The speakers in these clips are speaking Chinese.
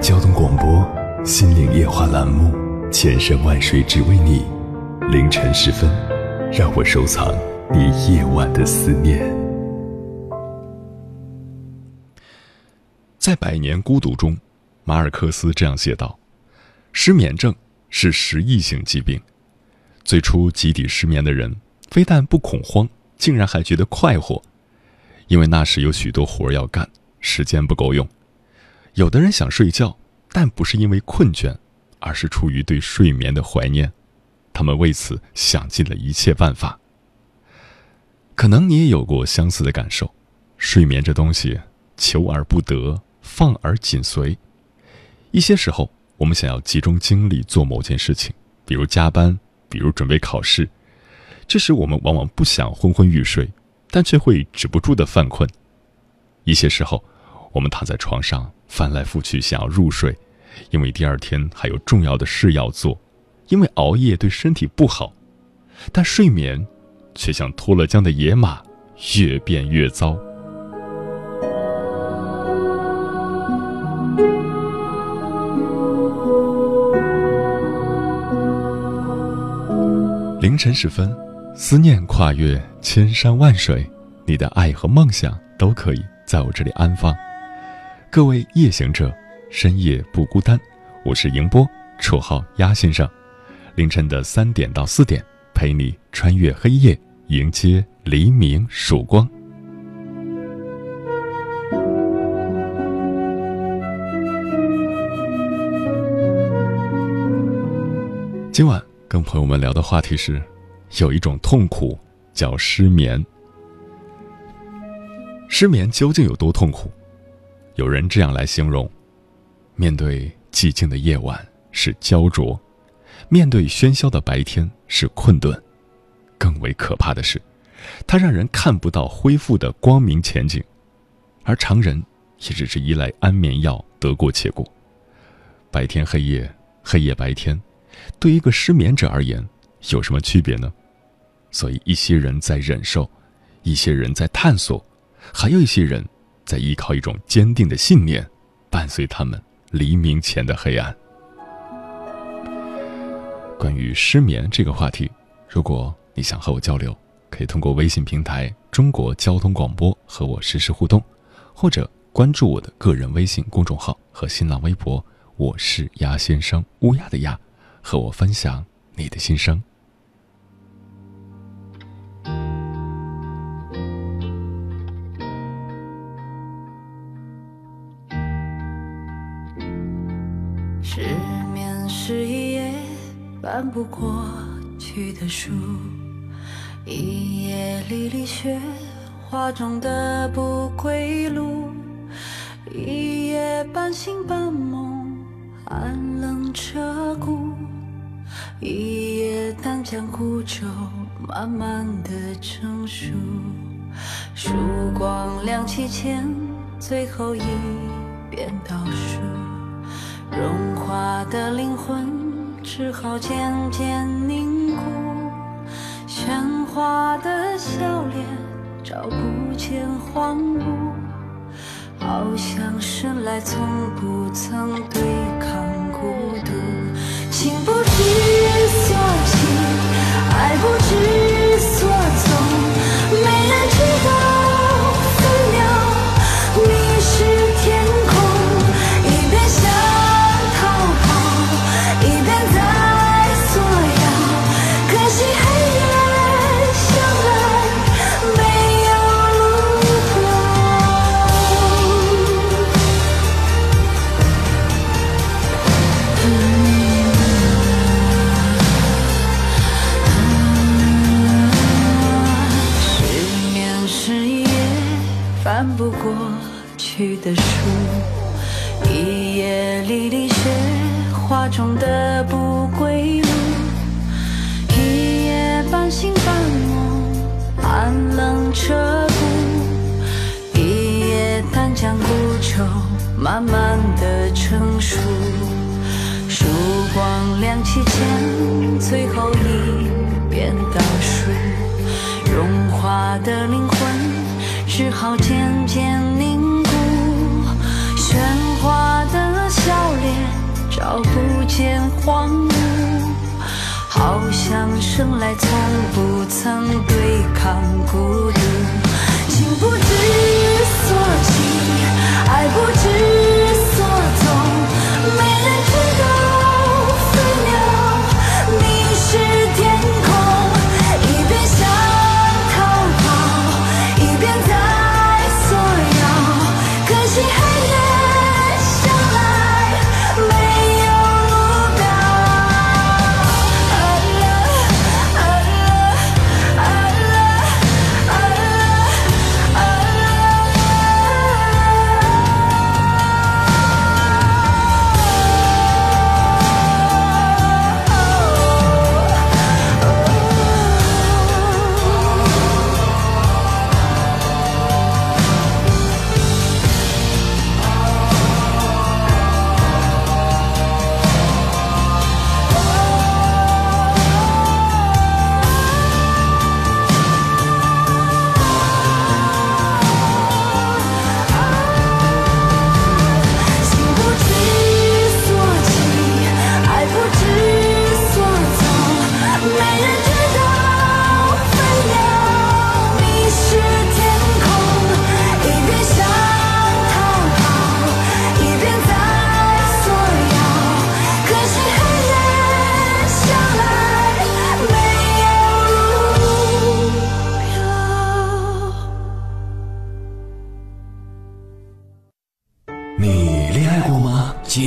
交通广播《心灵夜话》栏目，千山万水只为你。凌晨时分，让我收藏你夜晚的思念。在《百年孤独》中，马尔克斯这样写道：“失眠症是时异性疾病。最初集体失眠的人，非但不恐慌，竟然还觉得快活，因为那时有许多活要干，时间不够用。有的人想睡觉，但不是因为困倦，而是出于对睡眠的怀念。他们为此想尽了一切办法。可能你也有过相似的感受：睡眠这东西，求而不得，放而紧随。一些时候，我们想要集中精力做某件事情，比如加班，比如准备考试，这时我们往往不想昏昏欲睡，但却会止不住的犯困。一些时候，我们躺在床上。翻来覆去想要入睡，因为第二天还有重要的事要做，因为熬夜对身体不好，但睡眠却像脱了缰的野马，越变越糟。凌晨时分，思念跨越千山万水，你的爱和梦想都可以在我这里安放。各位夜行者，深夜不孤单。我是迎波，绰号鸭先生。凌晨的三点到四点，陪你穿越黑夜，迎接黎明曙光。今晚跟朋友们聊的话题是：有一种痛苦叫失眠。失眠究竟有多痛苦？有人这样来形容：面对寂静的夜晚是焦灼，面对喧嚣的白天是困顿，更为可怕的是，它让人看不到恢复的光明前景，而常人也只是依赖安眠药得过且过。白天黑夜，黑夜白天，对一个失眠者而言有什么区别呢？所以，一些人在忍受，一些人在探索，还有一些人。在依靠一种坚定的信念，伴随他们黎明前的黑暗。关于失眠这个话题，如果你想和我交流，可以通过微信平台“中国交通广播”和我实时互动，或者关注我的个人微信公众号和新浪微博“我是鸭先生”（乌鸦的鸭），和我分享你的心声。翻不过去的书，一夜离离雪花中的不归路，一夜半醒半梦，寒冷彻骨，一夜单江孤舟慢慢的成熟，曙光亮起前最后一遍倒数，融化的灵魂。只好渐渐凝固，喧哗的笑脸找不见荒芜，好像生来从不曾对抗孤独。情不知慢慢的成熟。曙光亮起前，最后一遍倒数，融化的灵魂只好渐渐凝固，喧哗的笑脸找不见荒芜，好像生来从不曾对抗孤独，情不知所起，不知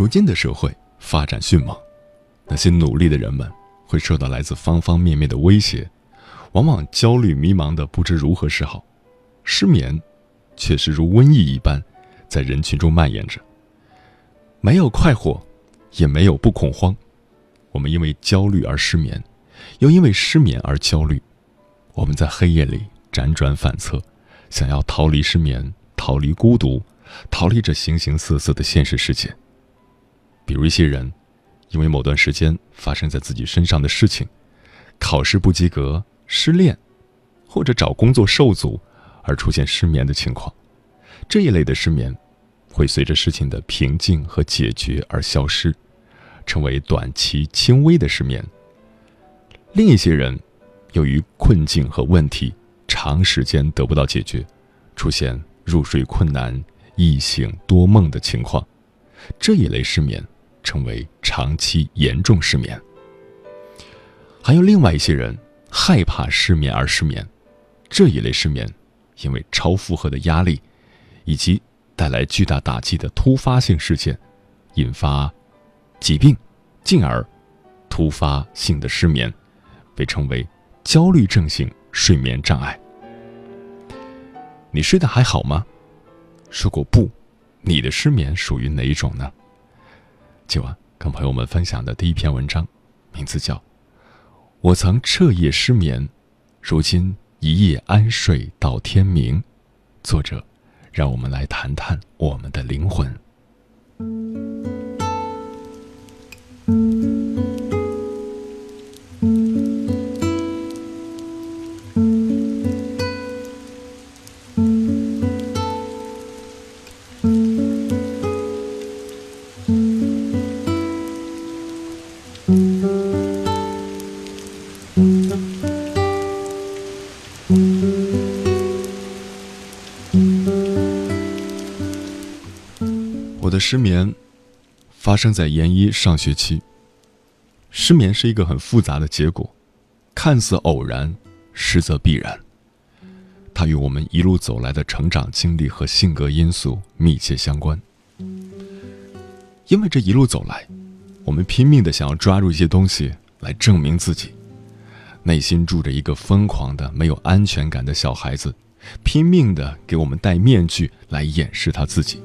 如今的社会发展迅猛，那些努力的人们会受到来自方方面面的威胁，往往焦虑迷茫的不知如何是好，失眠却是如瘟疫一般在人群中蔓延着。没有快活，也没有不恐慌，我们因为焦虑而失眠，又因为失眠而焦虑，我们在黑夜里辗转反侧，想要逃离失眠，逃离孤独，逃离这形形色色的现实世界。比如一些人，因为某段时间发生在自己身上的事情，考试不及格、失恋，或者找工作受阻而出现失眠的情况。这一类的失眠，会随着事情的平静和解决而消失，成为短期轻微的失眠。另一些人，由于困境和问题长时间得不到解决，出现入睡困难、易醒多梦的情况。这一类失眠称为长期严重失眠。还有另外一些人害怕失眠而失眠，这一类失眠因为超负荷的压力以及带来巨大打击的突发性事件，引发疾病，进而突发性的失眠，被称为焦虑症性睡眠障碍。你睡得还好吗？如果不，你的失眠属于哪一种呢？今晚跟朋友们分享的第一篇文章，名字叫《我曾彻夜失眠，如今一夜安睡到天明。作者，让我们来谈谈我们的灵魂。我的失眠发生在研一上学期。失眠是一个很复杂的结果，看似偶然，实则必然。它与我们一路走来的成长经历和性格因素密切相关。因为这一路走来，我们拼命的想要抓住一些东西来证明自己，内心住着一个疯狂的、没有安全感的小孩子，拼命的给我们戴面具来掩饰他自己。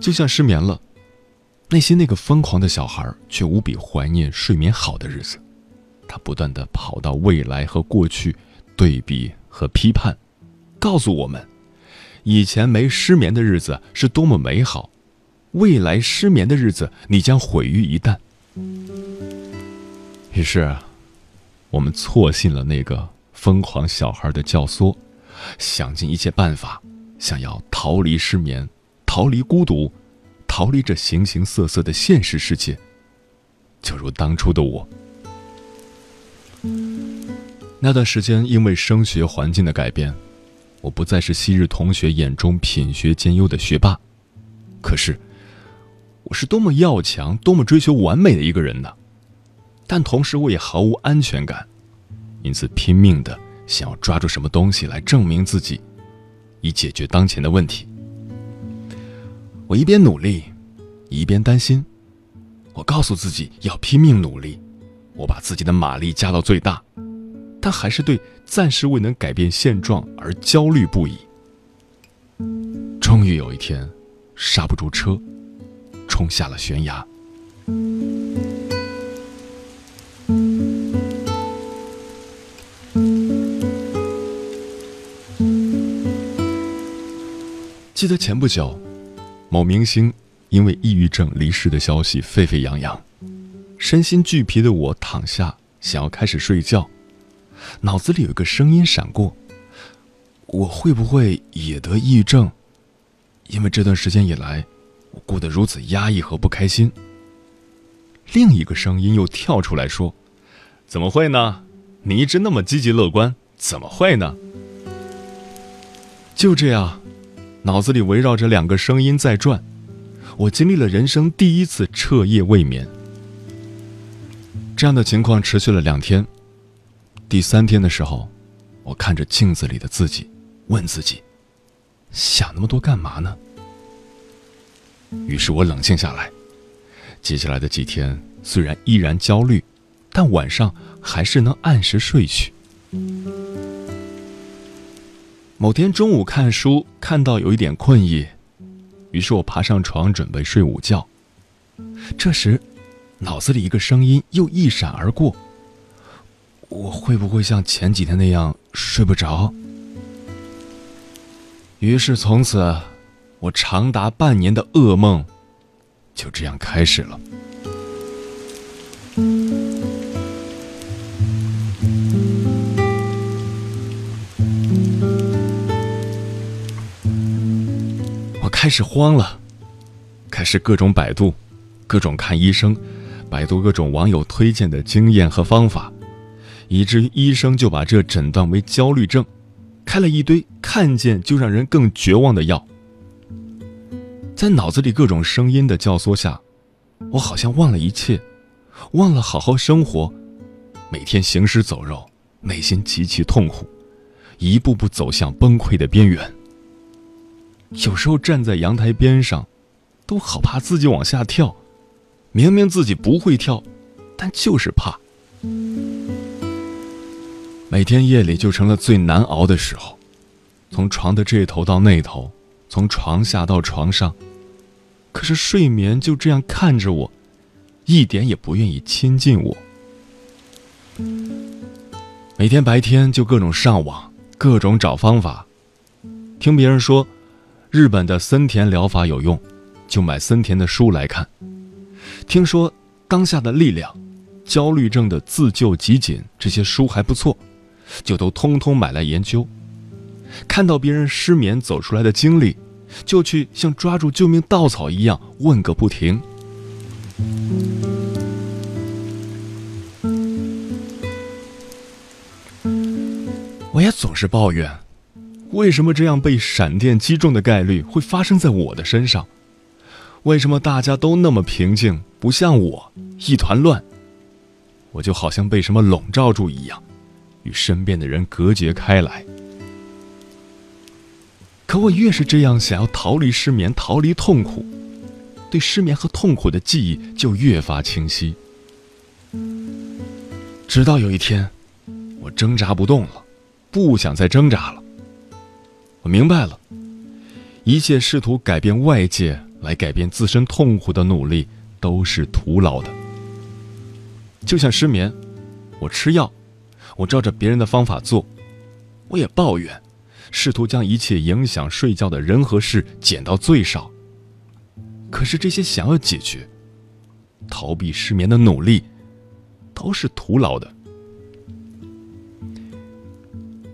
就像失眠了，内心那个疯狂的小孩却无比怀念睡眠好的日子。他不断的跑到未来和过去对比和批判，告诉我们，以前没失眠的日子是多么美好，未来失眠的日子你将毁于一旦。于是，我们错信了那个疯狂小孩的教唆，想尽一切办法，想要逃离失眠。逃离孤独，逃离这形形色色的现实世界。就如当初的我，那段时间因为升学环境的改变，我不再是昔日同学眼中品学兼优的学霸。可是，我是多么要强、多么追求完美的一个人呢？但同时，我也毫无安全感，因此拼命的想要抓住什么东西来证明自己，以解决当前的问题。我一边努力，一边担心。我告诉自己要拼命努力，我把自己的马力加到最大，但还是对暂时未能改变现状而焦虑不已。终于有一天，刹不住车，冲下了悬崖。记得前不久。某明星因为抑郁症离世的消息沸沸扬扬，身心俱疲的我躺下，想要开始睡觉，脑子里有一个声音闪过：我会不会也得抑郁症？因为这段时间以来，我过得如此压抑和不开心。另一个声音又跳出来说：“怎么会呢？你一直那么积极乐观，怎么会呢？”就这样。脑子里围绕着两个声音在转，我经历了人生第一次彻夜未眠。这样的情况持续了两天。第三天的时候，我看着镜子里的自己，问自己：想那么多干嘛呢？于是我冷静下来。接下来的几天虽然依然焦虑，但晚上还是能按时睡去。某天中午看书，看到有一点困意，于是我爬上床准备睡午觉。这时，脑子里一个声音又一闪而过：“我会不会像前几天那样睡不着？”于是从此，我长达半年的噩梦就这样开始了。开始慌了，开始各种百度，各种看医生，百度各种网友推荐的经验和方法，以至于医生就把这诊断为焦虑症，开了一堆看见就让人更绝望的药。在脑子里各种声音的教唆下，我好像忘了一切，忘了好好生活，每天行尸走肉，内心极其痛苦，一步步走向崩溃的边缘。有时候站在阳台边上，都好怕自己往下跳。明明自己不会跳，但就是怕。每天夜里就成了最难熬的时候，从床的这头到那头，从床下到床上，可是睡眠就这样看着我，一点也不愿意亲近我。每天白天就各种上网，各种找方法。听别人说日本的森田疗法有用，就买森田的书来看。听说当下的力量、焦虑症的自救集锦这些书还不错，就都通通买来研究。看到别人失眠走出来的经历，就去像抓住救命稻草一样问个不停。我也总是抱怨，为什么这样被闪电击中的概率会发生在我的身上？为什么大家都那么平静，不像我一团乱？我就好像被什么笼罩住一样，与身边的人隔绝开来。可我越是这样想要逃离失眠、逃离痛苦，对失眠和痛苦的记忆就越发清晰。直到有一天，我挣扎不动了，不想再挣扎了。明白了，一切试图改变外界来改变自身痛苦的努力都是徒劳的。就像失眠，我吃药，我照着别人的方法做，我也抱怨，试图将一切影响睡觉的人和事减到最少。可是这些想要解决、逃避失眠的努力，都是徒劳的。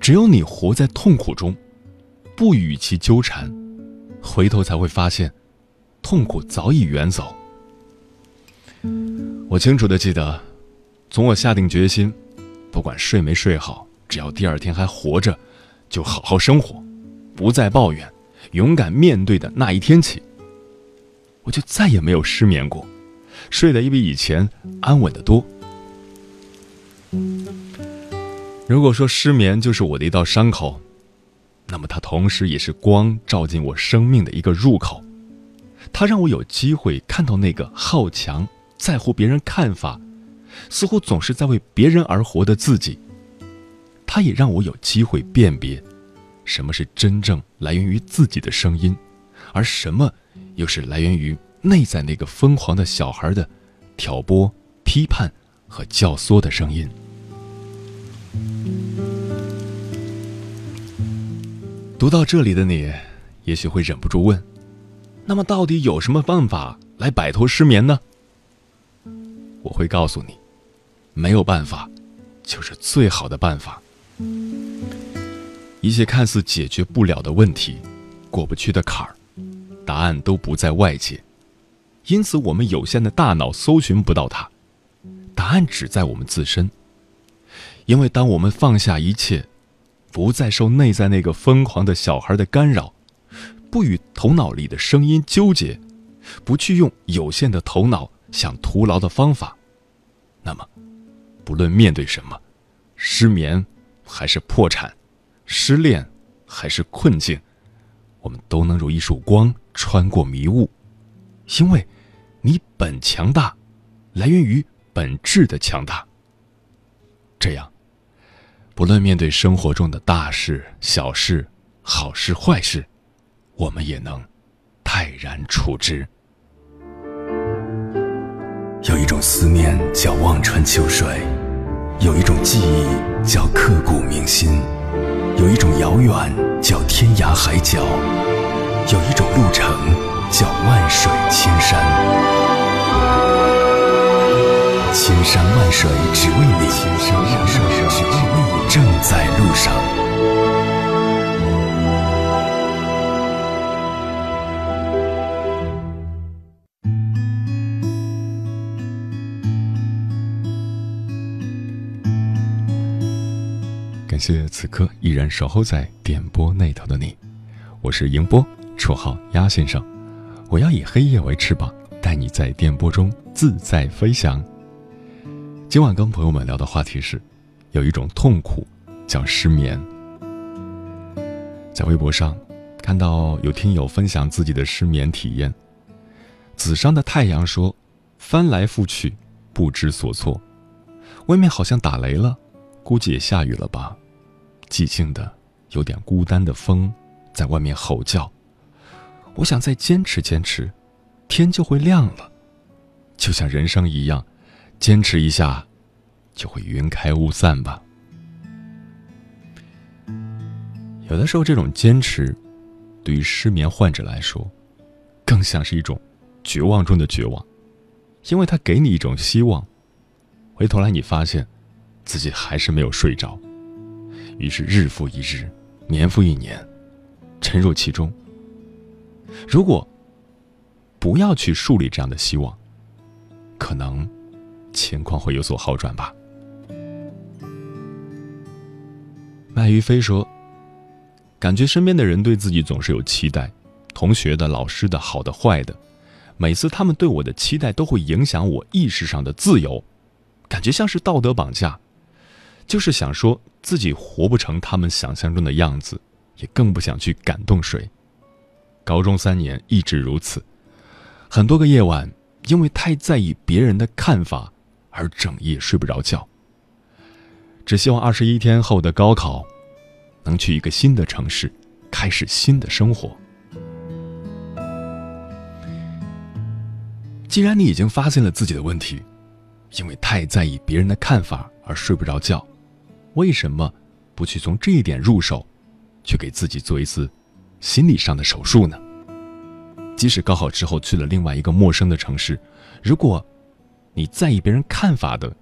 只有你活在痛苦中，不与其纠缠，回头才会发现，痛苦早已远走。我清楚的记得。从我下定决心，不管睡没睡好，只要第二天还活着，就好好生活，不再抱怨，勇敢面对的那一天起，我就再也没有失眠过，睡得也比以前安稳的多。如果说失眠就是我的一道伤口，那么它同时也是光照进我生命的一个入口，它让我有机会看到那个好强、在乎别人看法。似乎总是在为别人而活的自己，它也让我有机会辨别，什么是真正来源于自己的声音，而什么又是来源于内在那个疯狂的小孩的挑拨、批判和教唆的声音。读到这里的你，也许会忍不住问：那么，到底有什么办法来摆脱失眠呢？我会告诉你。没有办法，就是最好的办法。一切看似解决不了的问题，过不去的坎儿，答案都不在外界，因此我们有限的大脑搜寻不到它，答案只在我们自身。因为当我们放下一切，不再受内在那个疯狂的小孩的干扰，不与头脑里的声音纠结，不去用有限的头脑想徒劳的方法，那么。不论面对什么，失眠还是破产，失恋还是困境，我们都能如一束光穿过迷雾，因为，你本强大，来源于本质的强大。这样，不论面对生活中的大事、小事、好事、坏事，我们也能泰然处之。有一种思念叫望穿秋水，有一种记忆叫刻骨铭心，有一种遥远叫天涯海角，有一种路程叫万水千山。千山万水只为你，千山万水只为你，正在路上。感谢此刻依然守候在点播那头的你，我是迎波，绰号鸭先生。我要以黑夜为翅膀，带你在电波中自在飞翔。今晚跟朋友们聊的话题是，有一种痛苦叫失眠。在微博上看到有听友分享自己的失眠体验。紫上的太阳说：“翻来覆去，不知所措。外面好像打雷了，估计也下雨了吧。”寂静的、有点孤单的风，在外面吼叫。我想再坚持坚持，天就会亮了。就像人生一样，坚持一下，就会云开雾散吧。有的时候，这种坚持，对于失眠患者来说，更像是一种绝望中的绝望，因为他给你一种希望，回头来你发现，自己还是没有睡着，于是日复一日，年复一年，沉入其中。如果不要去树立这样的希望，可能情况会有所好转吧。麦于飞说：“感觉身边的人对自己总是有期待，同学的、老师的、好的、坏的，每次他们对我的期待都会影响我意识上的自由，感觉像是道德绑架。就是想说自己活不成他们想象中的样子，也更不想去感动谁。高中三年一直如此，很多个夜晚因为太在意别人的看法而整夜睡不着觉。”只希望二十一天后的高考，能去一个新的城市，开始新的生活。既然你已经发现了自己的问题，因为太在意别人的看法而睡不着觉，为什么不去从这一点入手，去给自己做一次心理上的手术呢？即使高考之后去了另外一个陌生的城市，如果你在意别人看法的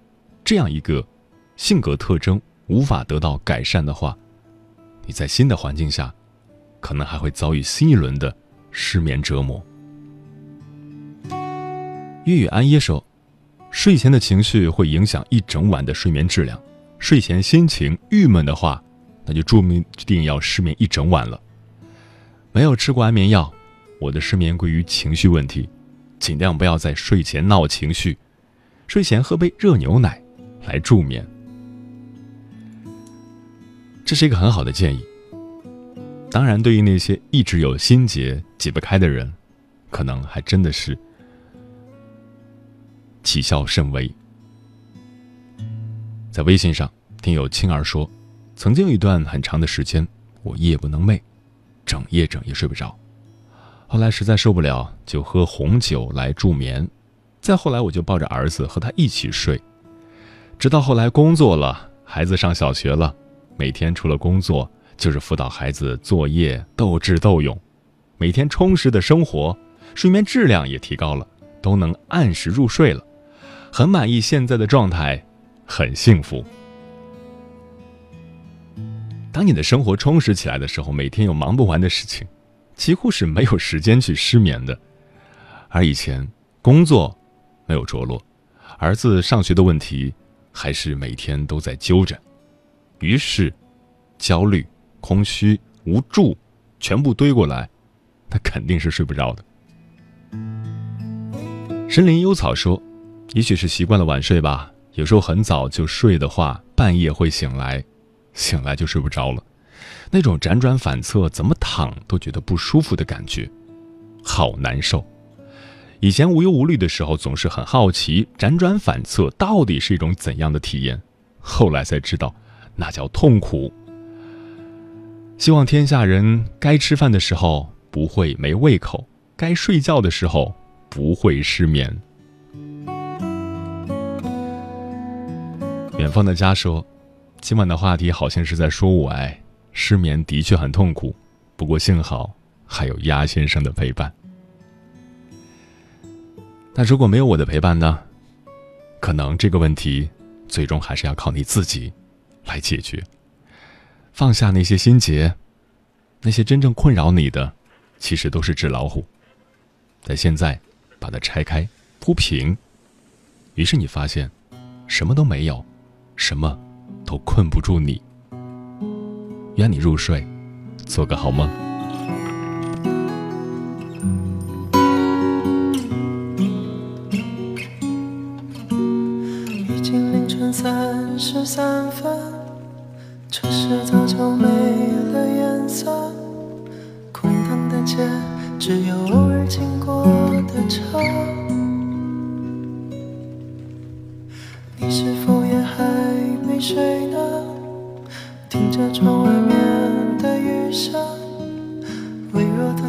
这样一个。性格特征无法得到改善的话，你在新的环境下，可能还会遭遇新一轮的失眠折磨。月月安耶说，睡前的情绪会影响一整晚的睡眠质量。睡前心情郁闷的话，那就注明定要失眠一整晚了。没有吃过安眠药，我的失眠归于情绪问题，尽量不要在睡前闹情绪。睡前喝杯热牛奶来助眠。这是一个很好的建议。当然，对于那些一直有心结解不开的人，可能还真的是起效甚微。在微信上，听友青儿说，曾经有一段很长的时间，我夜不能寐，整夜整夜睡不着。后来实在受不了，就喝红酒来助眠。再后来，我就抱着儿子和他一起睡。直到后来工作了，孩子上小学了。每天除了工作，就是辅导孩子作业，斗智斗勇。每天充实的生活，睡眠质量也提高了，都能按时入睡了，很满意现在的状态，很幸福。当你的生活充实起来的时候，每天有忙不完的事情，几乎是没有时间去失眠的。而以前工作没有着落，儿子上学的问题，还是每天都在揪着。于是，焦虑、空虚、无助，全部堆过来，他肯定是睡不着的。森林幽草说：“也许是习惯了晚睡吧，有时候很早就睡的话，半夜会醒来，醒来就睡不着了。那种辗转反侧，怎么躺都觉得不舒服的感觉，好难受。以前无忧无虑的时候，总是很好奇，辗转反侧到底是一种怎样的体验。后来才知道。”那叫痛苦。希望天下人该吃饭的时候不会没胃口，该睡觉的时候不会失眠。远方的家说：“今晚的话题好像是在说我哎，失眠的确很痛苦，不过幸好还有鸭先生的陪伴。那如果没有我的陪伴呢？可能这个问题最终还是要靠你自己。”来解决，放下那些心结，那些真正困扰你的，其实都是纸老虎。在现在，把它拆开铺平，于是你发现，什么都没有，什么都困不住你。愿你入睡，做个好梦。十三分。城市早就没了颜色，空荡的街，只有偶尔经过的车。你是否也还没睡呢？听着窗外面的雨声，微弱的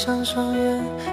闭上双眼